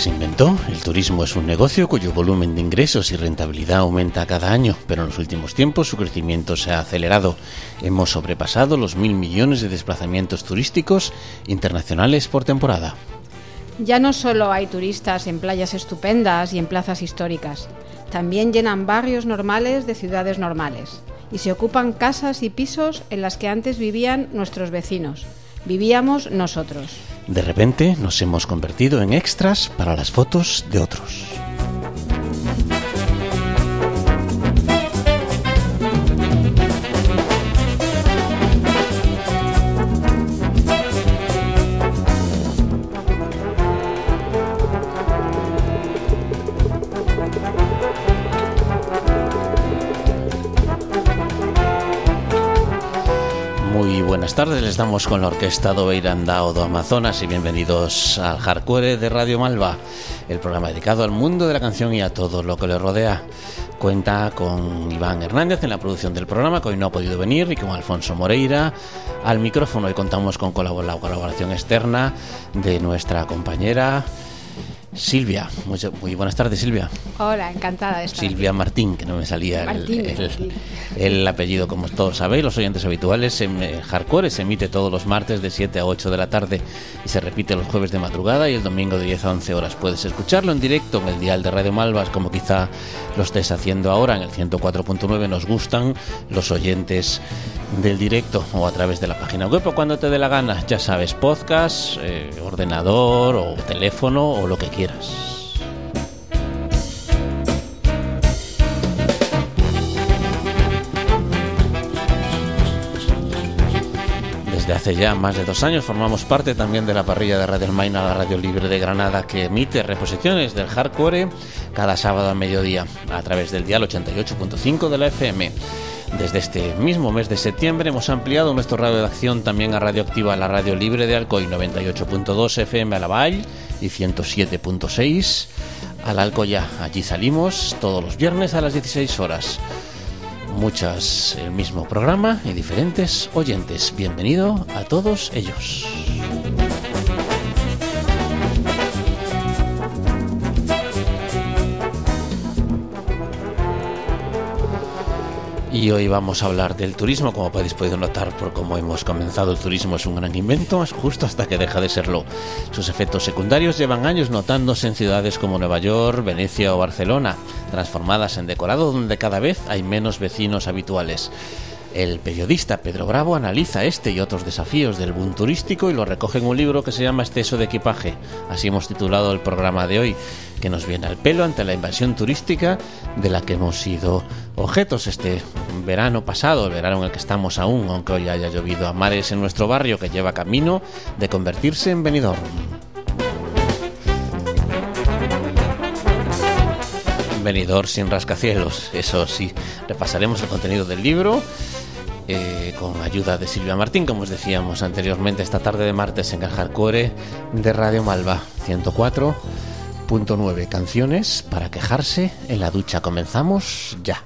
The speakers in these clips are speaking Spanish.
Se inventó, el turismo es un negocio cuyo volumen de ingresos y rentabilidad aumenta cada año, pero en los últimos tiempos su crecimiento se ha acelerado. Hemos sobrepasado los mil millones de desplazamientos turísticos internacionales por temporada. Ya no solo hay turistas en playas estupendas y en plazas históricas, también llenan barrios normales de ciudades normales y se ocupan casas y pisos en las que antes vivían nuestros vecinos. Vivíamos nosotros. De repente nos hemos convertido en extras para las fotos de otros. Damos con la orquesta do Beirandao do Amazonas y bienvenidos al Hardcore de Radio Malva, el programa dedicado al mundo de la canción y a todo lo que le rodea. Cuenta con Iván Hernández en la producción del programa, que hoy no ha podido venir, y con Alfonso Moreira al micrófono. Y contamos con la colaboración externa de nuestra compañera Silvia, muy, buenas tardes Silvia. Hola, encantada de estar Silvia Martín, que no me salía el, apellido como todos sabéis, los oyentes habituales. En eh, Hardcore se emite todos los martes de 7 a 8 de la tarde y se repite los jueves de madrugada y el domingo de 10 a 11 horas. Puedes escucharlo en directo en el dial de Radio Malvas, como quizá lo estés haciendo ahora en el 104.9. Nos gustan los oyentes del directo o a través de la página web o cuando te dé la gana. Ya sabes, podcast, eh, ordenador o teléfono o lo que quieras. Desde hace ya más de dos años formamos parte también de la parrilla de Radio Maina, la radio libre de Granada, que emite reposiciones del hardcore cada sábado a mediodía a través del dial 88.5 de la FM. Desde este mismo mes de septiembre hemos ampliado nuestro radio de acción también a Radioactiva, la radio libre de Alcoy 98.2 FM a la y 107.6 al Alcoya. Allí salimos todos los viernes a las 16 horas. Muchas el mismo programa y diferentes oyentes. Bienvenido a todos ellos. Y hoy vamos a hablar del turismo, como podéis podido notar por cómo hemos comenzado, el turismo es un gran invento, justo hasta que deja de serlo. Sus efectos secundarios llevan años notándose en ciudades como Nueva York, Venecia o Barcelona, transformadas en decorado donde cada vez hay menos vecinos habituales. El periodista Pedro Bravo analiza este y otros desafíos del boom turístico y lo recoge en un libro que se llama Exceso de equipaje. Así hemos titulado el programa de hoy, que nos viene al pelo ante la invasión turística de la que hemos sido objetos este verano pasado, el verano en el que estamos aún, aunque hoy haya llovido a mares en nuestro barrio que lleva camino de convertirse en venidor. venidor sin rascacielos. Eso sí, repasaremos el contenido del libro eh, con ayuda de Silvia Martín, como os decíamos anteriormente, esta tarde de martes en el Hardcore de Radio Malva 104.9 canciones para quejarse en la ducha. Comenzamos ya.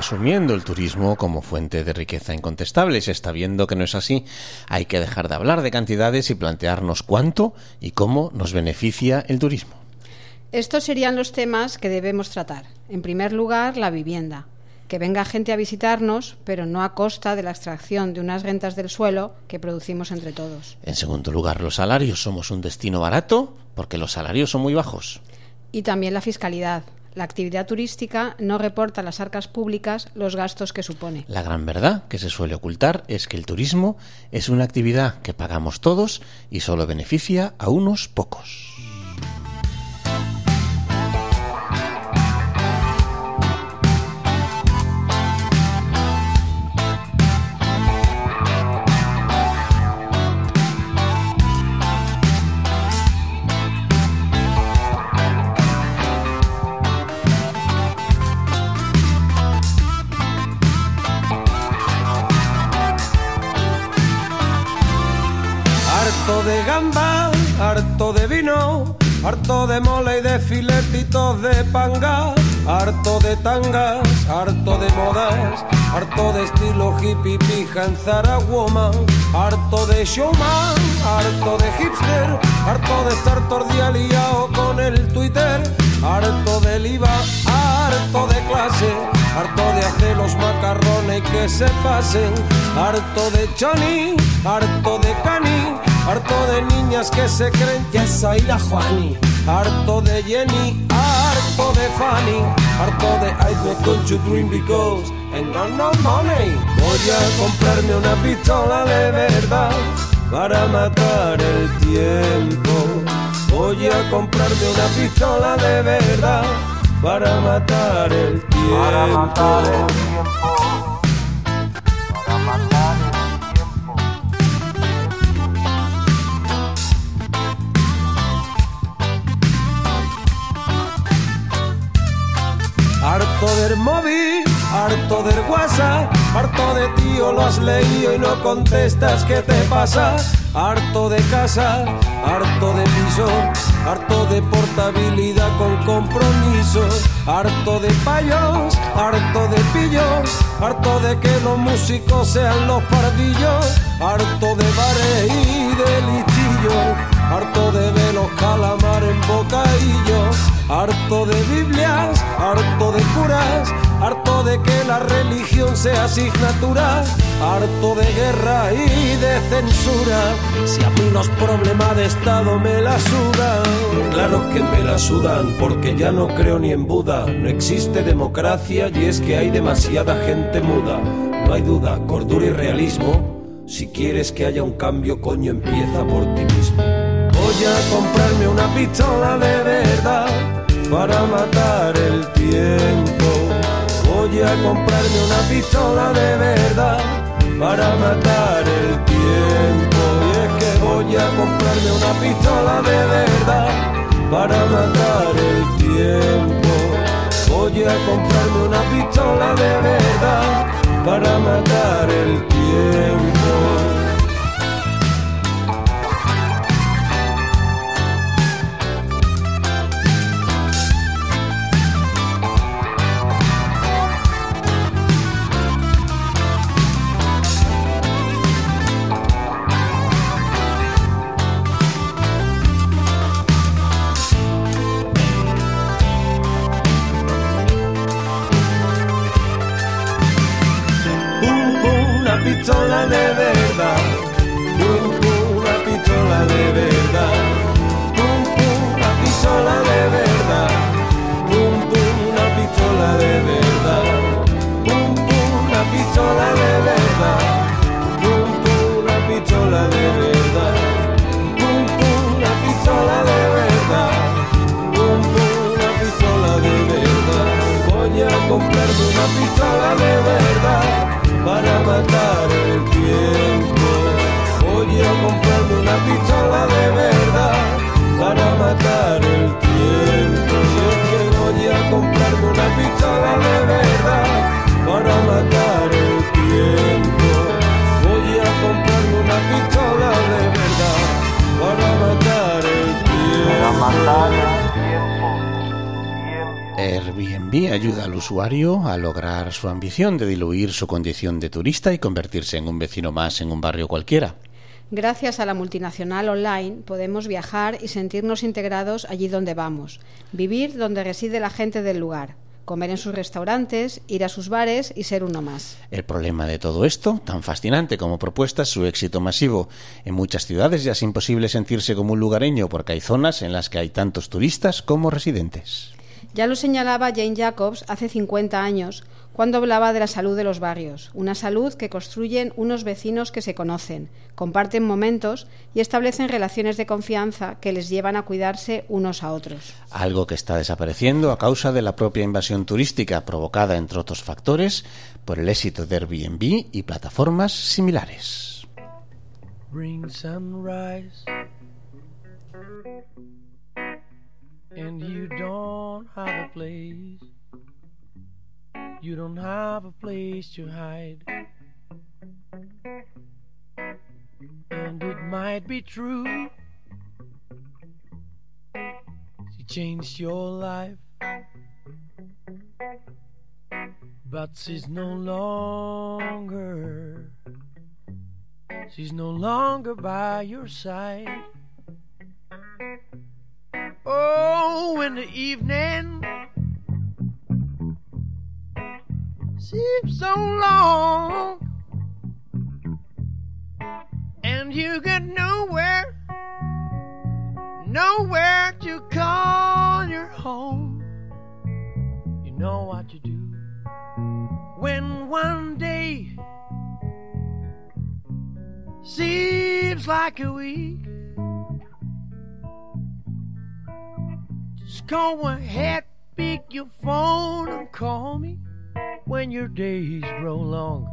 Asumiendo el turismo como fuente de riqueza incontestable y se está viendo que no es así. Hay que dejar de hablar de cantidades y plantearnos cuánto y cómo nos beneficia el turismo. Estos serían los temas que debemos tratar. En primer lugar, la vivienda. Que venga gente a visitarnos, pero no a costa de la extracción de unas rentas del suelo que producimos entre todos. En segundo lugar, los salarios. Somos un destino barato porque los salarios son muy bajos. Y también la fiscalidad. La actividad turística no reporta a las arcas públicas los gastos que supone. La gran verdad que se suele ocultar es que el turismo es una actividad que pagamos todos y solo beneficia a unos pocos. Harto de mole y de filetitos de panga, harto de tangas, harto de modas, harto de estilo hippie pija en Zaragoza, harto de showman, harto de hipster, harto de estar tordial con el Twitter, harto del IVA, harto de clase, harto de hacer los macarrones y que se pasen, harto de Johnny, harto de Cani harto de niñas que se creen que soy la Juani, harto de Jenny, harto de Fanny, harto de I don't you dream because and no no money. Voy a comprarme una pistola de verdad para matar el tiempo. Voy a comprarme una pistola de verdad para matar el tiempo. Para matar el tiempo. Harto del móvil, harto del WhatsApp, harto de tío lo has leído y no contestas, ¿qué te pasa? Harto de casa, harto de piso, harto de portabilidad con compromisos, harto de payos, harto de pillos, harto de que los músicos sean los pardillos, harto de bares y de listillos harto de ver los calamar en bocadillo, harto de Biblias, harto de curas, harto de que la religión sea asignatura, harto de guerra y de censura. Si a mí los problemas de Estado me la sudan, claro que me la sudan, porque ya no creo ni en Buda, no existe democracia y es que hay demasiada gente muda. No hay duda, cordura y realismo. Si quieres que haya un cambio, coño, empieza por ti mismo. Voy a comprarme una pistola de verdad para matar el tiempo. Voy a comprarme una pistola de verdad para matar el tiempo. Y es que voy a comprarme una pistola de verdad para matar el tiempo. Voy a comprarme una pistola de verdad para matar el tiempo. de verdad, una pistola de verdad. Airbnb ayuda al usuario a lograr su ambición de diluir su condición de turista y convertirse en un vecino más en un barrio cualquiera. Gracias a la multinacional online podemos viajar y sentirnos integrados allí donde vamos, vivir donde reside la gente del lugar, comer en sus restaurantes, ir a sus bares y ser uno más. El problema de todo esto, tan fascinante como propuesta, es su éxito masivo. En muchas ciudades ya es imposible sentirse como un lugareño porque hay zonas en las que hay tantos turistas como residentes. Ya lo señalaba Jane Jacobs hace 50 años, cuando hablaba de la salud de los barrios, una salud que construyen unos vecinos que se conocen, comparten momentos y establecen relaciones de confianza que les llevan a cuidarse unos a otros. Algo que está desapareciendo a causa de la propia invasión turística provocada, entre otros factores, por el éxito de Airbnb y plataformas similares. Bring sunrise. And you don't have a place. You don't have a place to hide. And it might be true. She changed your life. But she's no longer. She's no longer by your side. Oh, in the evening seems so long, and you get nowhere, nowhere to call your home. You know what you do when one day seems like a week. Go ahead, pick your phone and call me when your days grow long.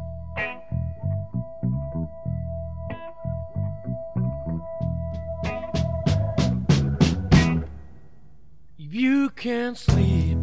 If you can't sleep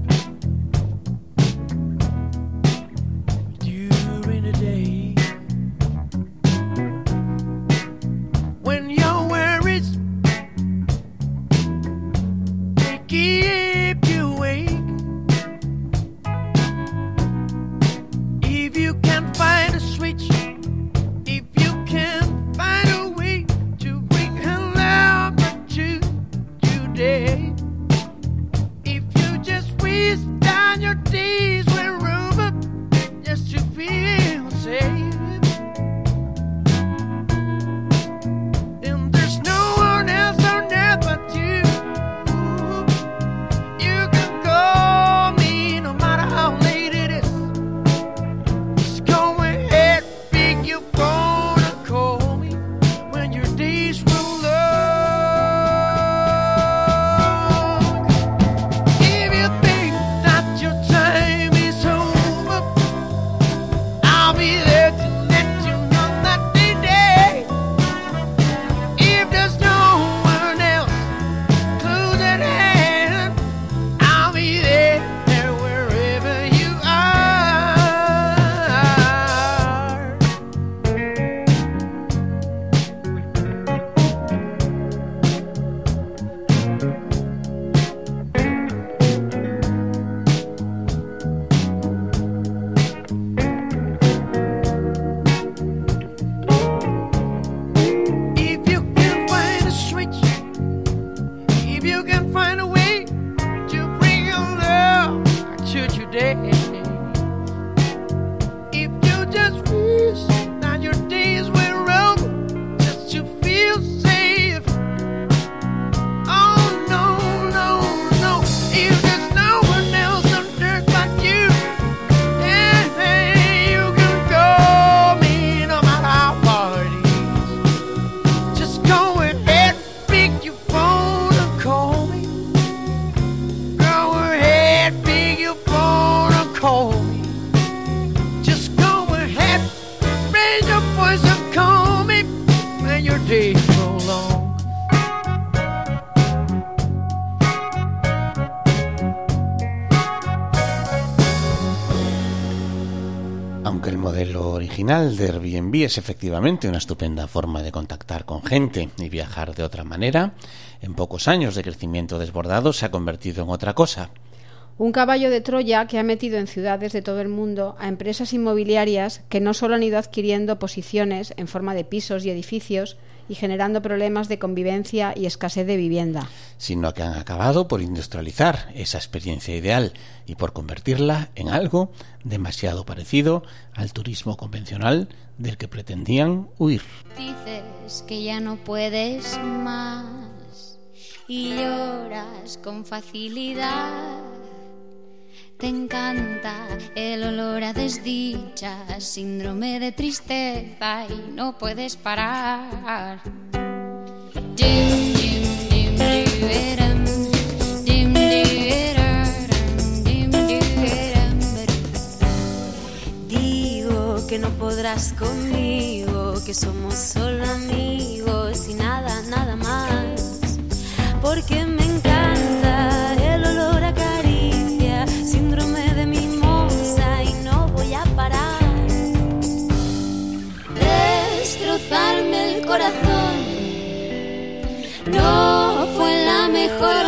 original de Airbnb es efectivamente una estupenda forma de contactar con gente y viajar de otra manera, en pocos años de crecimiento desbordado se ha convertido en otra cosa. Un caballo de Troya que ha metido en ciudades de todo el mundo a empresas inmobiliarias que no solo han ido adquiriendo posiciones en forma de pisos y edificios, y generando problemas de convivencia y escasez de vivienda. Sino que han acabado por industrializar esa experiencia ideal y por convertirla en algo demasiado parecido al turismo convencional del que pretendían huir. Dices que ya no puedes más y lloras con facilidad te encanta el olor a desdicha, síndrome de tristeza y no puedes parar. Digo que no podrás conmigo, que somos solo amigos y nada, nada más. Porque me no fue la mejor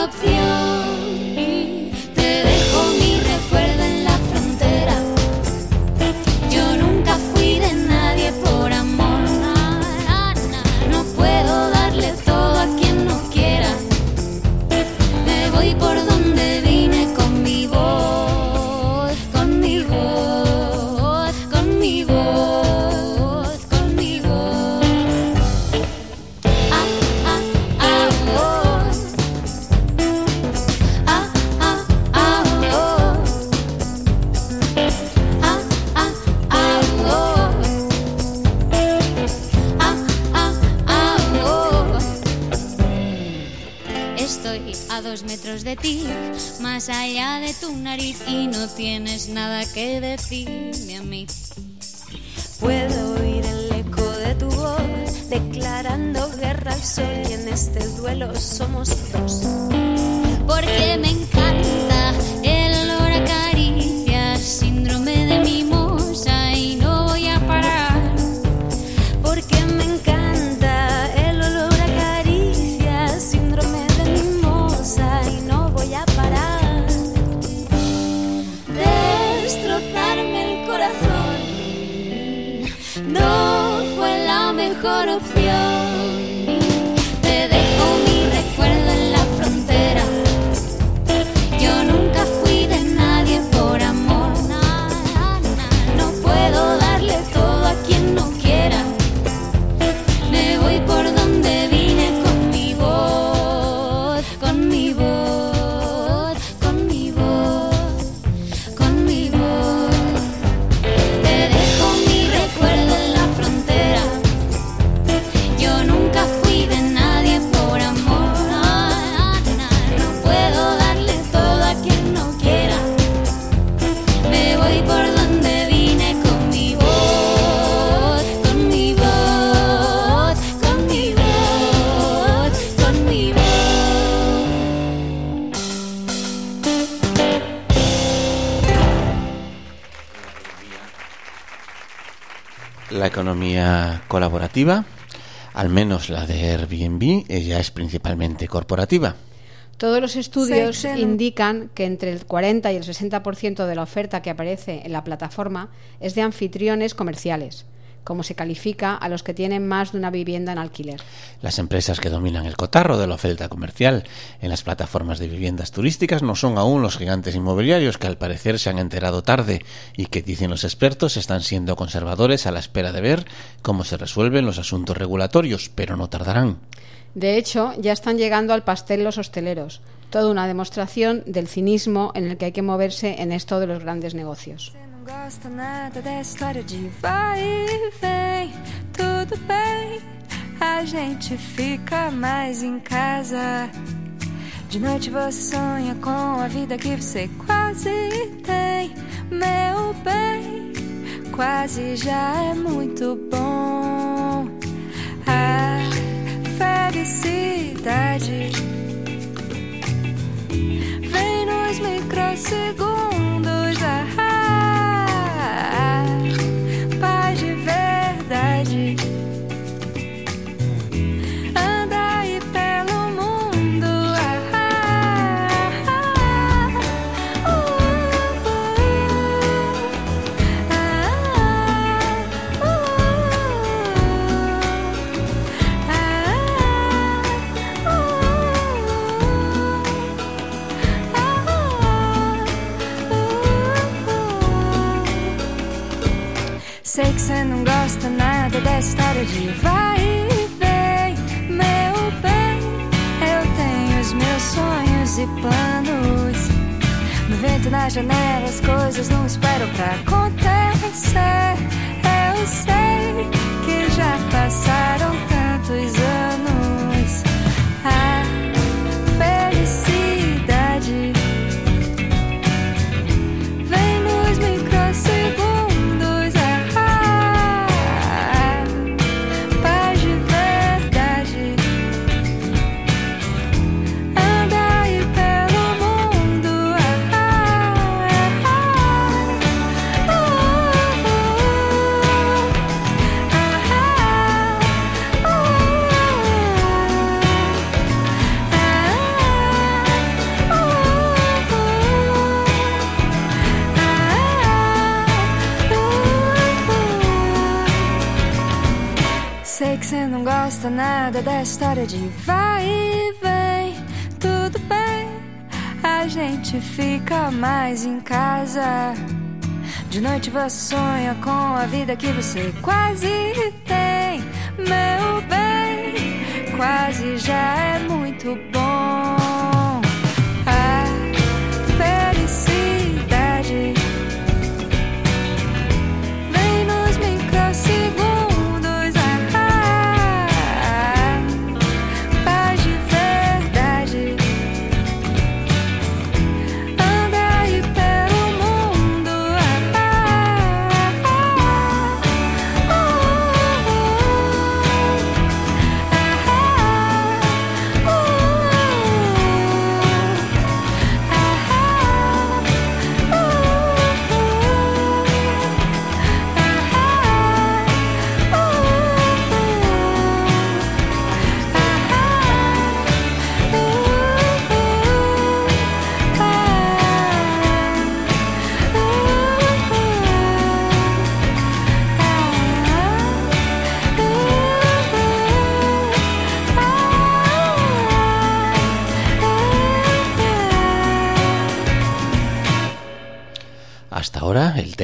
de ti, más allá de tu nariz y no tienes nada que decirme a mí. Puedo oír el eco de tu voz declarando guerra al sol y en este duelo somos dos. Porque me encanta al menos la de Airbnb, ella es principalmente corporativa. Todos los estudios Sexen- indican que entre el 40 y el 60% de la oferta que aparece en la plataforma es de anfitriones comerciales, como se califica a los que tienen más de una vivienda en alquiler. Las empresas que dominan el cotarro de la oferta comercial en las plataformas de viviendas turísticas no son aún los gigantes inmobiliarios que al parecer se han enterado tarde y que, dicen los expertos, están siendo conservadores a la espera de ver cómo se resuelven los asuntos regulatorios, pero no tardarán. De hecho, ya están llegando al pastel los hosteleros, toda una demostración del cinismo en el que hay que moverse en esto de los grandes negocios. Gosta nada dessa história de vai e vem, tudo bem. A gente fica mais em casa. De noite você sonha com a vida que você quase tem, meu bem. Quase já é muito bom. A felicidade vem nos microsegundos. Ah, você não gosta nada dessa história de vai e vem, meu bem. Eu tenho os meus sonhos e planos. No vento na janela, as coisas não esperam pra acontecer. Eu sei que já passaram tantos anos. De vai e vem, tudo bem. A gente fica mais em casa. De noite você sonha com a vida que você quase tem, meu bem. Quase já é muito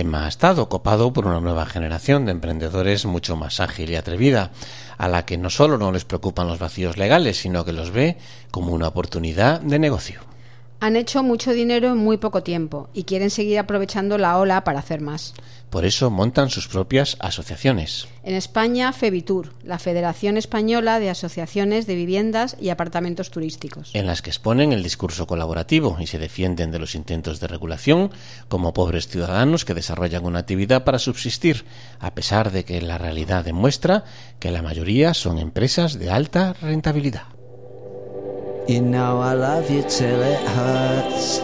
tema ha estado copado por una nueva generación de emprendedores mucho más ágil y atrevida, a la que no solo no les preocupan los vacíos legales, sino que los ve como una oportunidad de negocio. Han hecho mucho dinero en muy poco tiempo y quieren seguir aprovechando la ola para hacer más. Por eso montan sus propias asociaciones. En España, FEBITUR, la Federación Española de Asociaciones de Viviendas y Apartamentos Turísticos. en las que exponen el discurso colaborativo y se defienden de los intentos de regulación como pobres ciudadanos que desarrollan una actividad para subsistir, a pesar de que la realidad demuestra que la mayoría son empresas de alta rentabilidad. You know I love you till it hurts.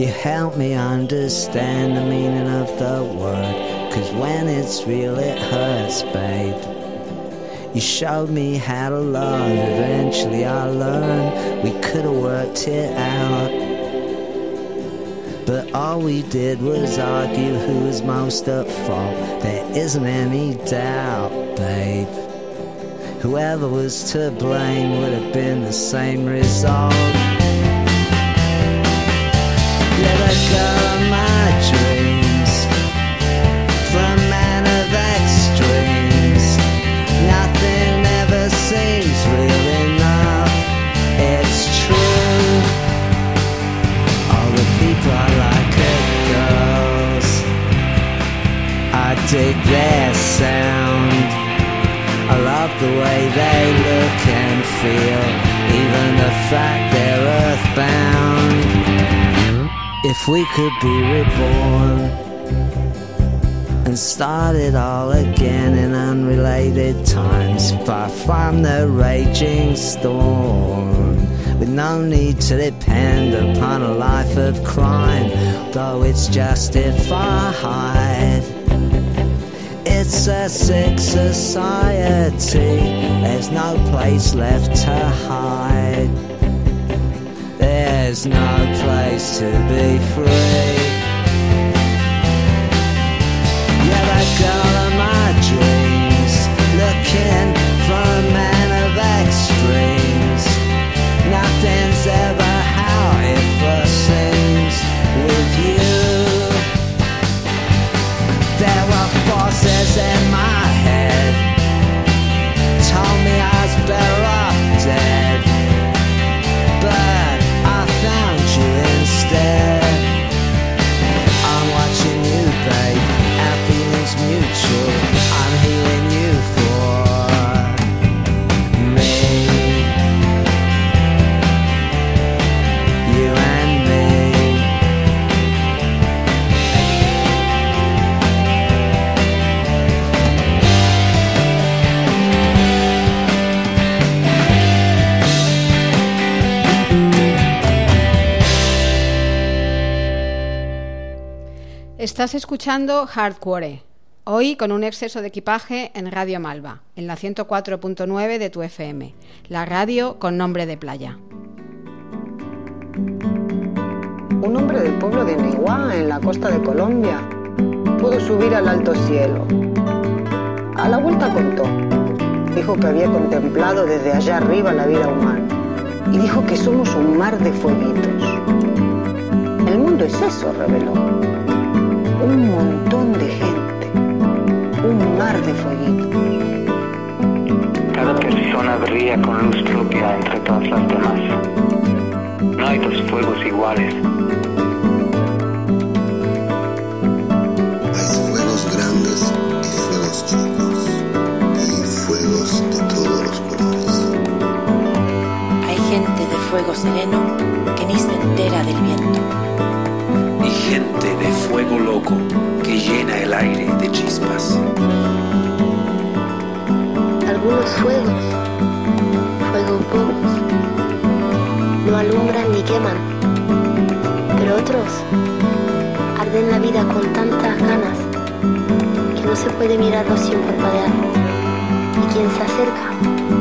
You help me understand the meaning of the word. Cause when it's real, it hurts, babe. You showed me how to love, eventually I learned we could have worked it out. But all we did was argue who was most at fault. There isn't any doubt, babe. Whoever was to blame would have been the same result. Let her go of my dreams from man of extremes. Nothing ever seems real enough. It's true. All the people I like are girls. I dig their sound. I love the way they look and feel, even the fact they're earthbound. If we could be reborn and start it all again in unrelated times, far from the raging storm, with no need to depend upon a life of crime, though it's justified. It's a sick society. There's no place left to hide. There's no place to be free. You're the girl of my dreams, looking Estás escuchando Hardcore, hoy con un exceso de equipaje en Radio Malva, en la 104.9 de tu FM, la radio con nombre de playa. Un hombre del pueblo de Neguá, en la costa de Colombia, pudo subir al alto cielo. A la vuelta contó. Dijo que había contemplado desde allá arriba la vida humana. Y dijo que somos un mar de fueguitos. El mundo es eso, reveló. Un montón de gente. Un mar de fueguitos. Cada persona brilla con luz propia entre todas las demás. No hay dos fuegos iguales. Hay fuegos grandes y fuegos chicos. Y fuegos de todos los colores. Hay gente de fuego sereno que ni se entera del viento. Gente de fuego loco que llena el aire de chispas. Algunos fuegos, fuegos bobos, no alumbran ni queman, pero otros arden la vida con tantas ganas que no se puede mirarlo sin parpadear. Y quien se acerca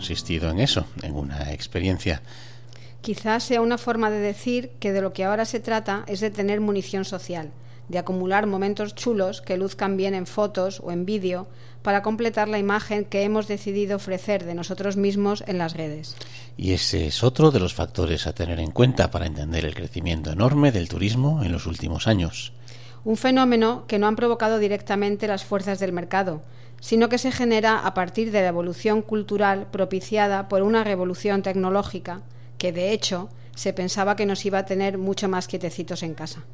consistido en eso, en una experiencia. Quizás sea una forma de decir que de lo que ahora se trata es de tener munición social, de acumular momentos chulos que luzcan bien en fotos o en vídeo para completar la imagen que hemos decidido ofrecer de nosotros mismos en las redes. Y ese es otro de los factores a tener en cuenta para entender el crecimiento enorme del turismo en los últimos años. Un fenómeno que no han provocado directamente las fuerzas del mercado, sino que se genera a partir de la evolución cultural propiciada por una revolución tecnológica que, de hecho, se pensaba que nos iba a tener mucho más quietecitos en casa.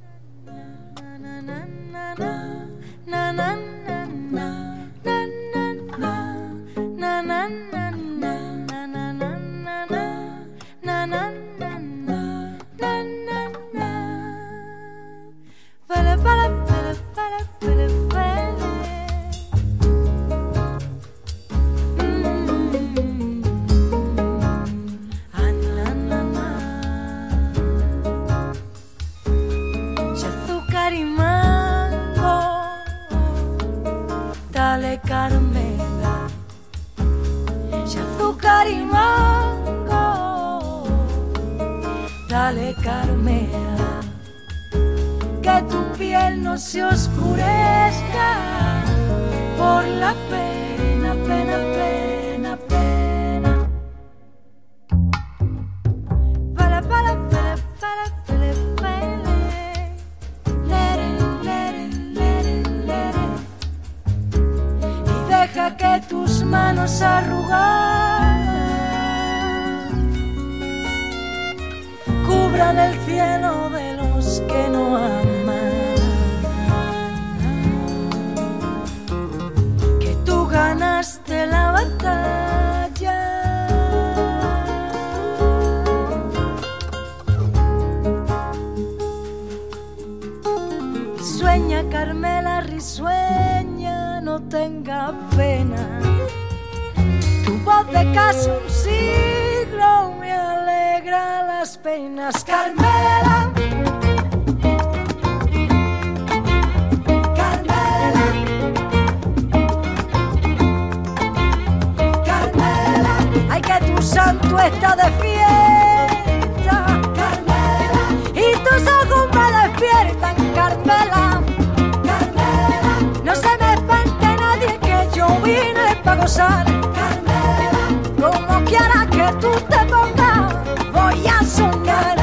Gozar, Carmela. Como quiera que tú te pongas, voy a soñar.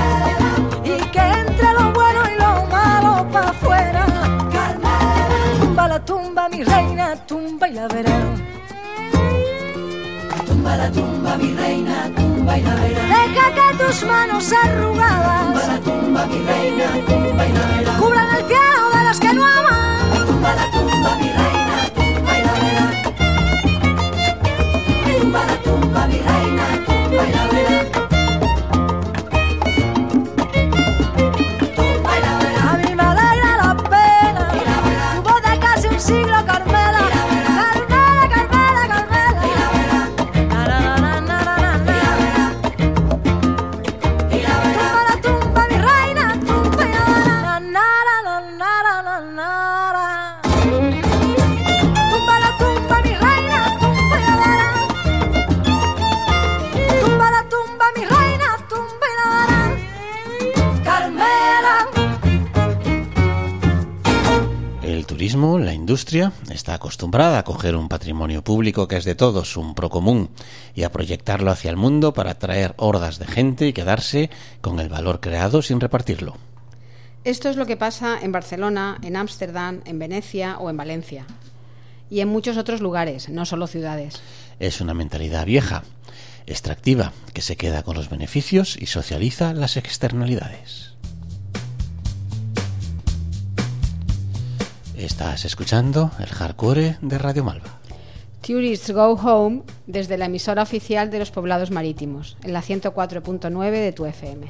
Y que entre lo bueno y lo malo para afuera, Carmela. Tumba la tumba, mi reina, tumba y la verás. Tumba la tumba, mi reina, tumba y la verás. Deja que tus manos arrugadas. Tumba la tumba, mi reina, tumba y la verás. Cubran el cielo de los que no aman. Tumba la tumba, mi reina, tú bailablera. está acostumbrada a coger un patrimonio público que es de todos, un procomún, y a proyectarlo hacia el mundo para atraer hordas de gente y quedarse con el valor creado sin repartirlo. Esto es lo que pasa en Barcelona, en Ámsterdam, en Venecia o en Valencia. Y en muchos otros lugares, no solo ciudades. Es una mentalidad vieja, extractiva, que se queda con los beneficios y socializa las externalidades. Estás escuchando el hardcore de Radio Malva. Tourists Go Home desde la emisora oficial de los poblados marítimos, en la 104.9 de tu FM.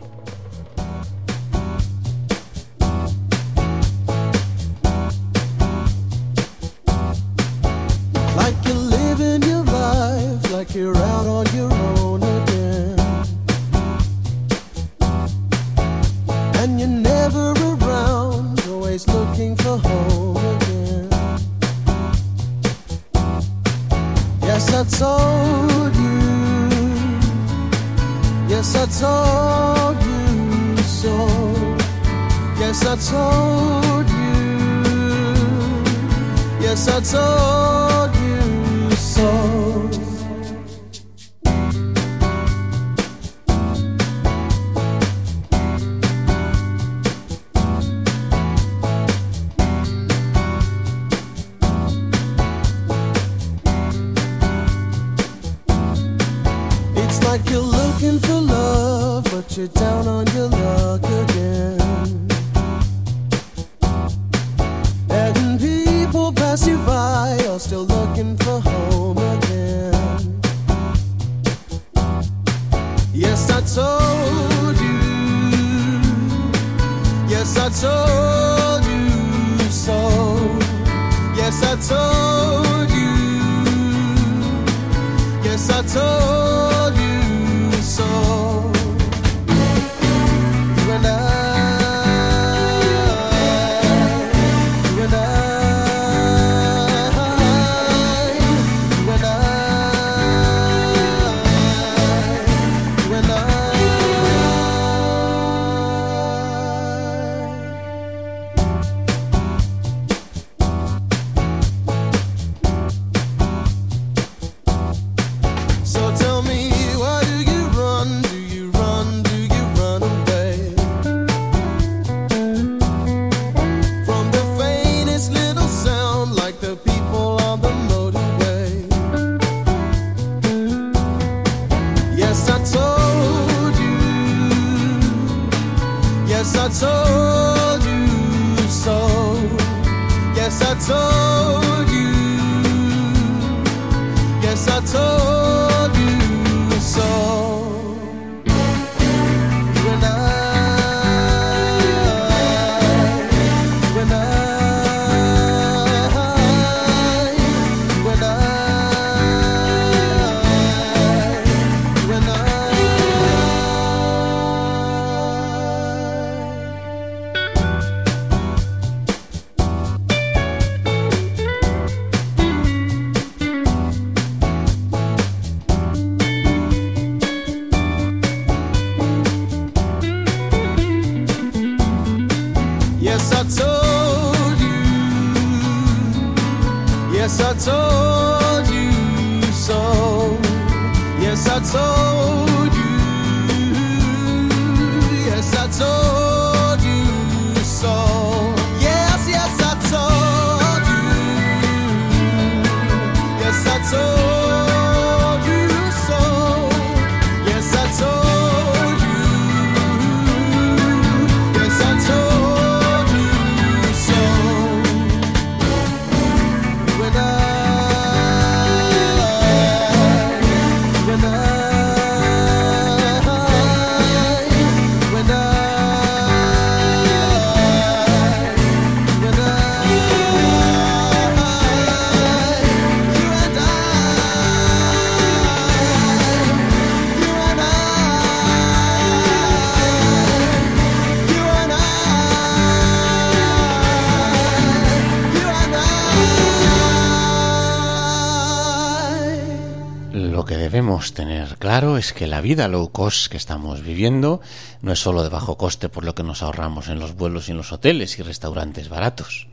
tener claro es que la vida low cost que estamos viviendo no es solo de bajo coste por lo que nos ahorramos en los vuelos y en los hoteles y restaurantes baratos.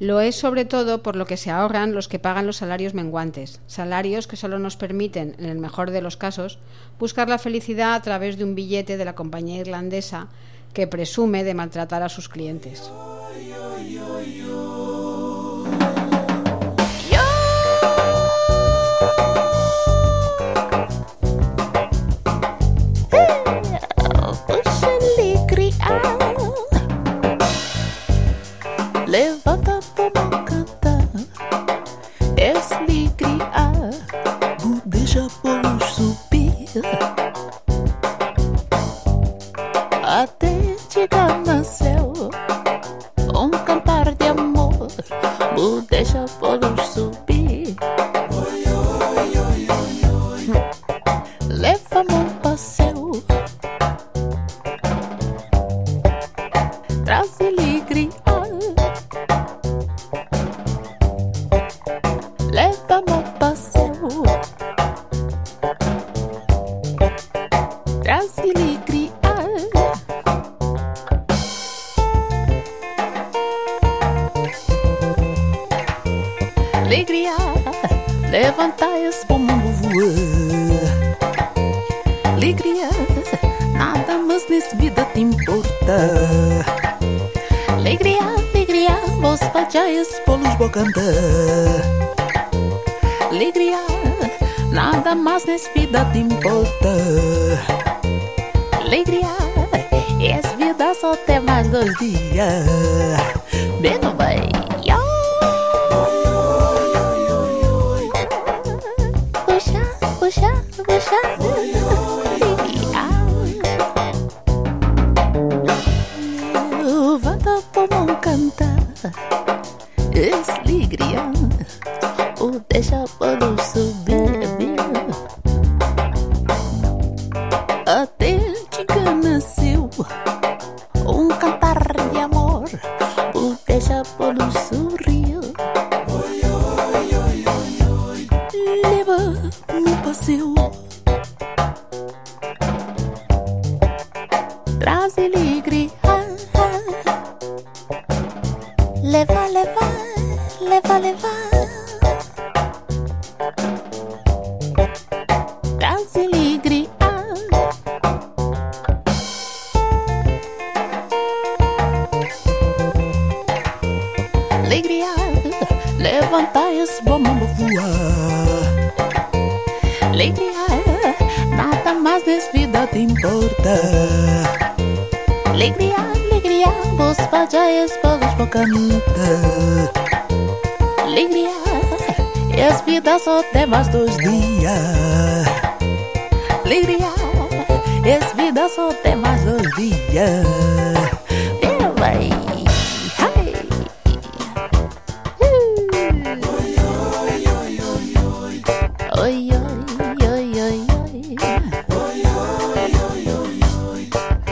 Lo es sobre todo por lo que se ahorran los que pagan los salarios menguantes, salarios que solo nos permiten, en el mejor de los casos, buscar la felicidad a través de un billete de la compañía irlandesa que presume de maltratar a sus clientes. Levanta, toma, canta, desligria, ah, budeja, vamos subir. Até chegar no céu, um cantar de amor, budeja, vamos vos pajais polos vou cantar. Alegria, nada mais nessa vida te importa. Alegria, essa vida só tem mais dois dias. Bem, não vai.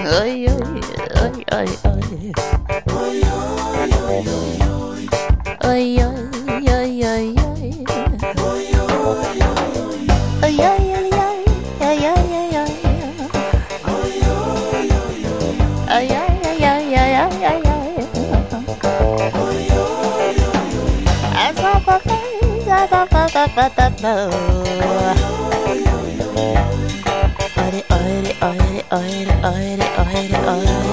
Ay, ay, ay, ay. Ay, ay, ay, ay, ay. Ay, ay. ba ba ba ba ba ba oil, I oil, oil.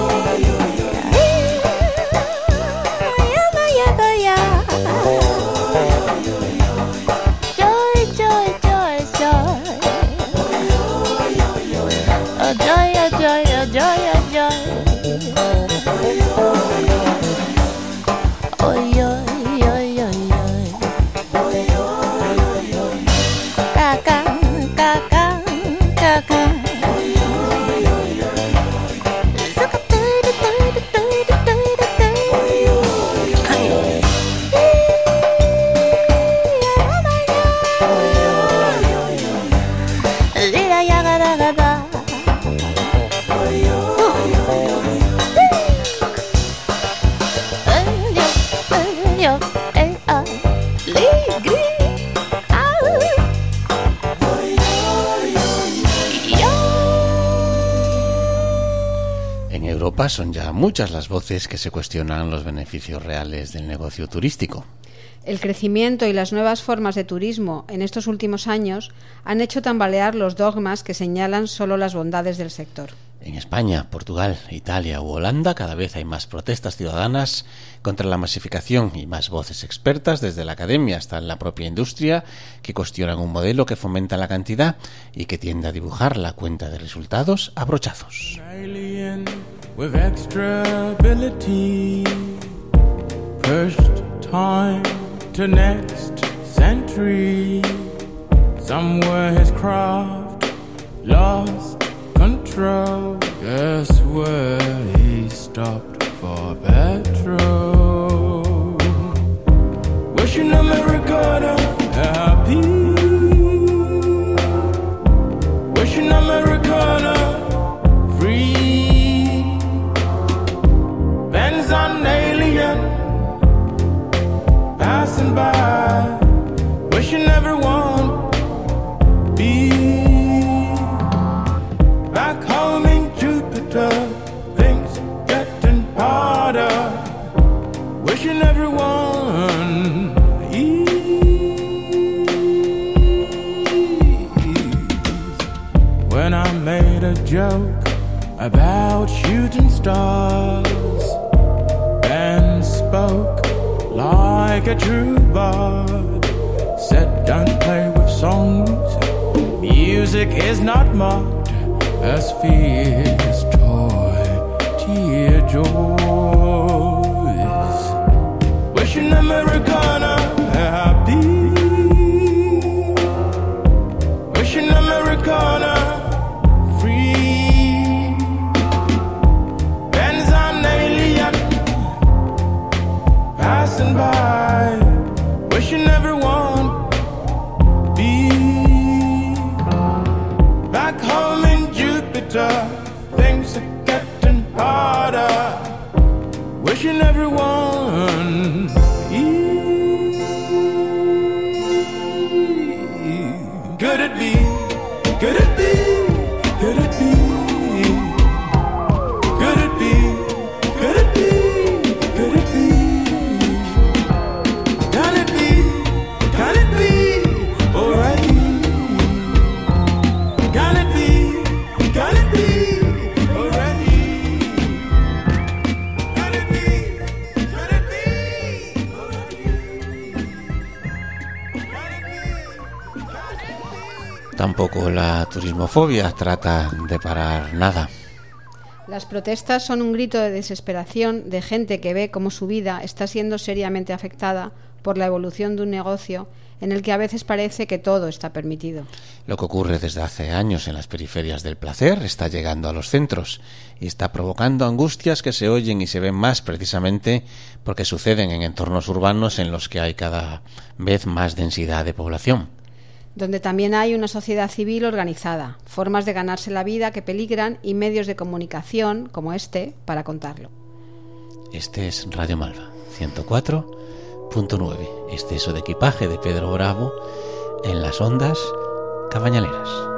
Muchas las voces que se cuestionan los beneficios reales del negocio turístico. El crecimiento y las nuevas formas de turismo en estos últimos años han hecho tambalear los dogmas que señalan solo las bondades del sector. En España, Portugal, Italia u Holanda cada vez hay más protestas ciudadanas contra la masificación y más voces expertas desde la academia hasta en la propia industria que cuestionan un modelo que fomenta la cantidad y que tiende a dibujar la cuenta de resultados a brochazos. Alien with extra ability. Pushed time to next century. Somewhere his craft lost control. Guess where he stopped by. Wishing everyone be back home in Jupiter. Things getting harder. Wishing everyone ease. When I made a joke about shooting stars a true bard. Said, don't play with songs. Music is not marked as fear's la turismofobia trata de parar nada. Las protestas son un grito de desesperación de gente que ve cómo su vida está siendo seriamente afectada por la evolución de un negocio en el que a veces parece que todo está permitido. Lo que ocurre desde hace años en las periferias del placer está llegando a los centros y está provocando angustias que se oyen y se ven más precisamente porque suceden en entornos urbanos en los que hay cada vez más densidad de población. Donde también hay una sociedad civil organizada, formas de ganarse la vida que peligran y medios de comunicación como este para contarlo. Este es Radio Malva 104.9, exceso de equipaje de Pedro Bravo en las ondas cabañaleras.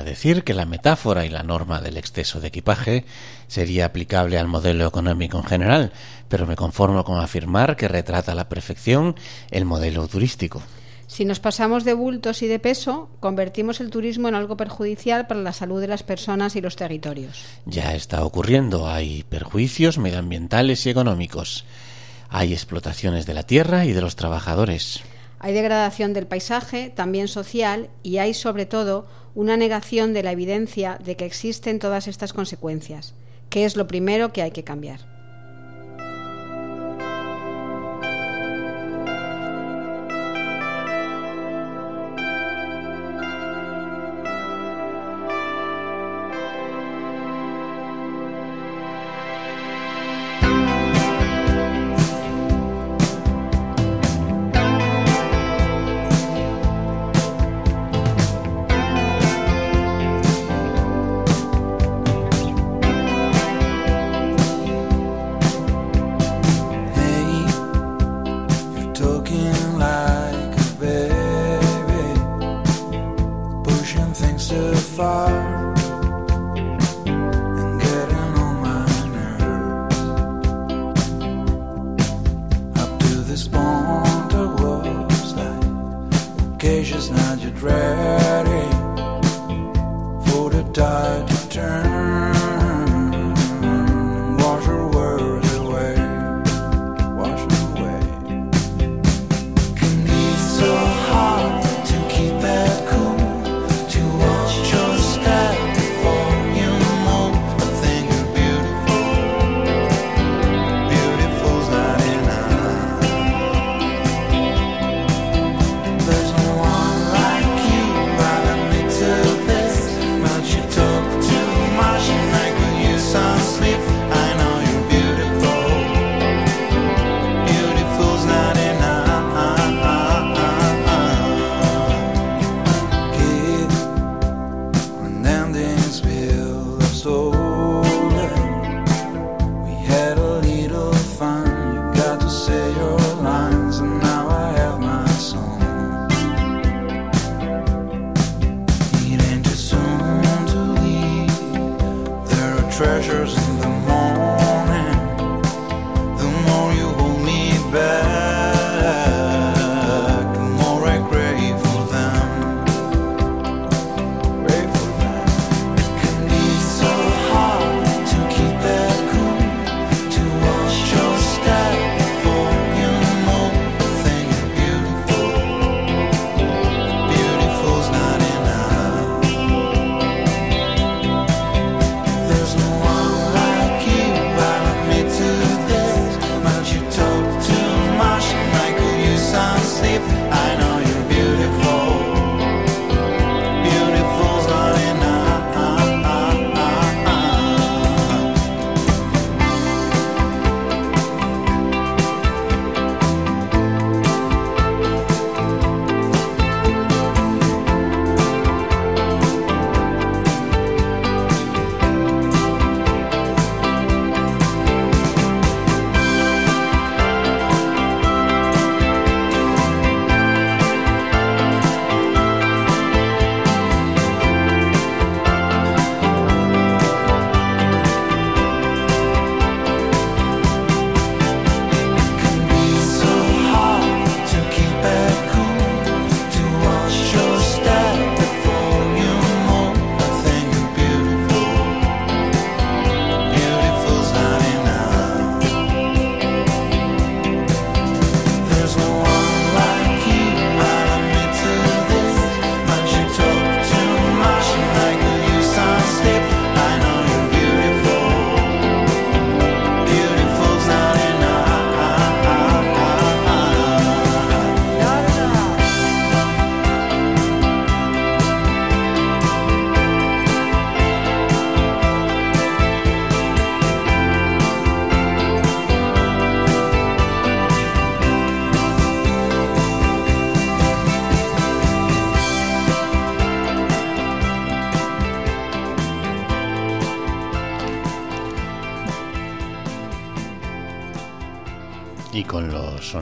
a decir que la metáfora y la norma del exceso de equipaje sería aplicable al modelo económico en general, pero me conformo con afirmar que retrata a la perfección el modelo turístico. Si nos pasamos de bultos y de peso, convertimos el turismo en algo perjudicial para la salud de las personas y los territorios. Ya está ocurriendo. Hay perjuicios medioambientales y económicos. Hay explotaciones de la tierra y de los trabajadores. Hay degradación del paisaje, también social, y hay sobre todo una negación de la evidencia de que existen todas estas consecuencias, que es lo primero que hay que cambiar.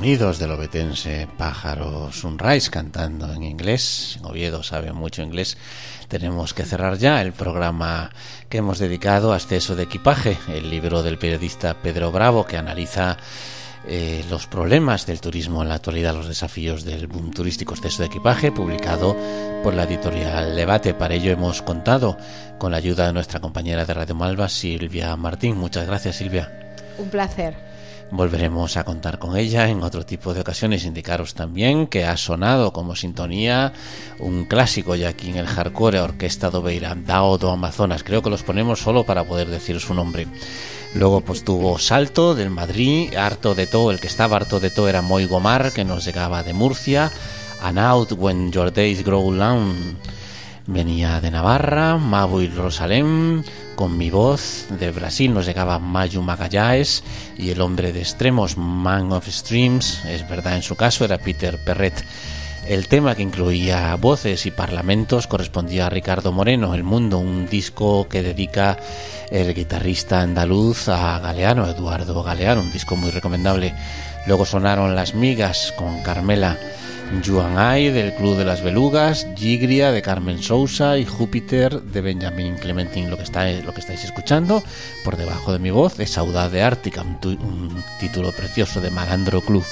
Sonidos del obetense pájaro Sunrise cantando en inglés, Oviedo sabe mucho inglés, tenemos que cerrar ya el programa que hemos dedicado a exceso de equipaje, el libro del periodista Pedro Bravo que analiza eh, los problemas del turismo en la actualidad, los desafíos del boom turístico exceso de equipaje, publicado por la editorial Debate. Para ello hemos contado con la ayuda de nuestra compañera de Radio Malva, Silvia Martín. Muchas gracias, Silvia. Un placer. Volveremos a contar con ella en otro tipo de ocasiones. Indicaros también que ha sonado como sintonía un clásico ya aquí en el hardcore Orquesta do Beira, Dao do Amazonas. Creo que los ponemos solo para poder decir su nombre. Luego pues tuvo Salto del Madrid, Harto de todo, el que estaba harto de todo era Moy Gomar, que nos llegaba de Murcia, Anaut When Your Days Grow Long venía de Navarra, Mabu y Rosalén, con mi voz de Brasil nos llegaba Mayu Magallanes y el hombre de extremos, Man of Streams, es verdad en su caso era Peter Perret. El tema que incluía voces y parlamentos correspondía a Ricardo Moreno, El Mundo, un disco que dedica el guitarrista andaluz a Galeano, Eduardo Galeano, un disco muy recomendable. Luego sonaron Las Migas con Carmela. Yuan Ai del Club de las Belugas, Gigria de Carmen Sousa y Júpiter de Benjamin Clementín. Lo que, lo que estáis escuchando por debajo de mi voz es Saudade Ártica, un, un título precioso de Malandro Club.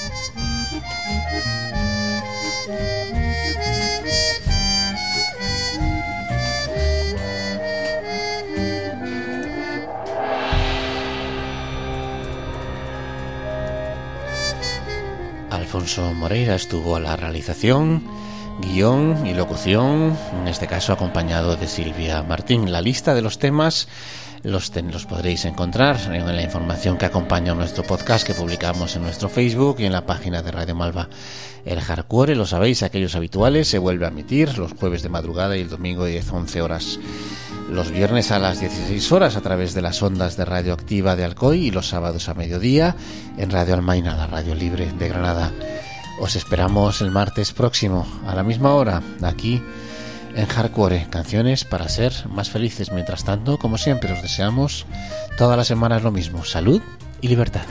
Alfonso Moreira estuvo a la realización, guion y locución, en este caso acompañado de Silvia Martín. La lista de los temas los, podréis encontrar en la información que acompaña nuestro podcast que publicamos en nuestro Facebook y en la página de Radio Malva. El hardcore, lo sabéis, aquellos habituales, se vuelve a emitir los jueves de madrugada y el domingo de 10-11 horas los viernes a las 16 horas a través de las ondas de radioactiva de Alcoy y los sábados a mediodía en Radio Almaina, la radio libre de Granada. Os esperamos el martes próximo a la misma hora aquí en Hardcore, canciones para ser más felices. Mientras tanto, como siempre, os deseamos todas las semanas lo mismo, salud y libertad.